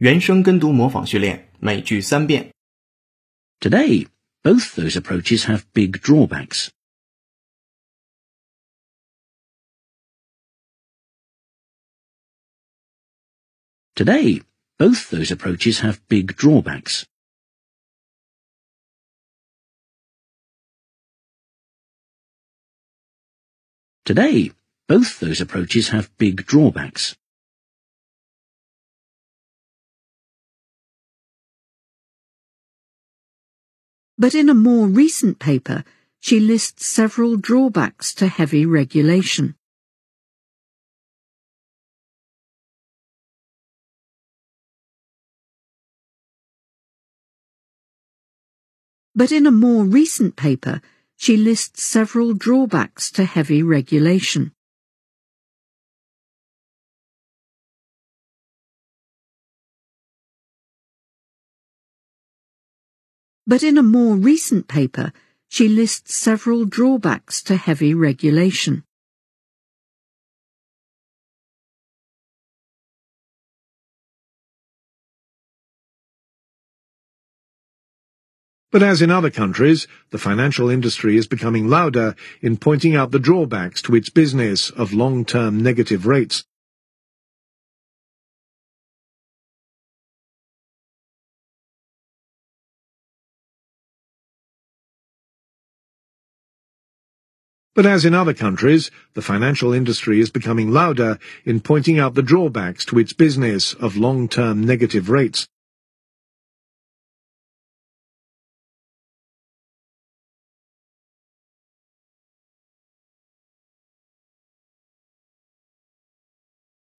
原声跟读模仿训练，每句三遍。 Today, both those approaches have big drawbacks. Today, both those approaches have big drawbacks. Today, both those approaches have big drawbacks. But in a more recent paper, she lists several drawbacks to heavy regulation. But in a more recent paper, she lists several drawbacks to heavy regulation. But in a more recent paper, she lists several drawbacks to heavy regulation. But as in other countries, the financial industry is becoming louder in pointing out the drawbacks to its business of long-term negative rates. But as in other countries, the financial industry is becoming louder in pointing out the drawbacks to its business of long-term negative rates.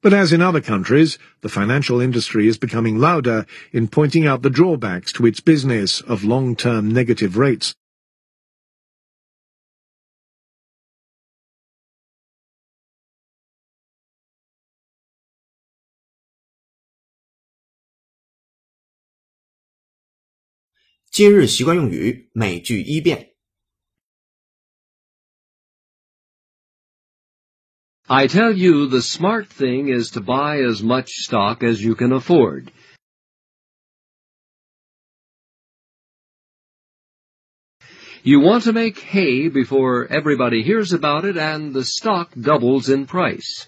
'But as in other countries, the financial industry is becoming louder in pointing out the drawbacks to its business of long-term negative rates. 今日习惯用语，每句一遍。 I tell you, the smart thing is to buy as much stock as you can afford. You want to make hay before everybody hears about it and the stock doubles in price.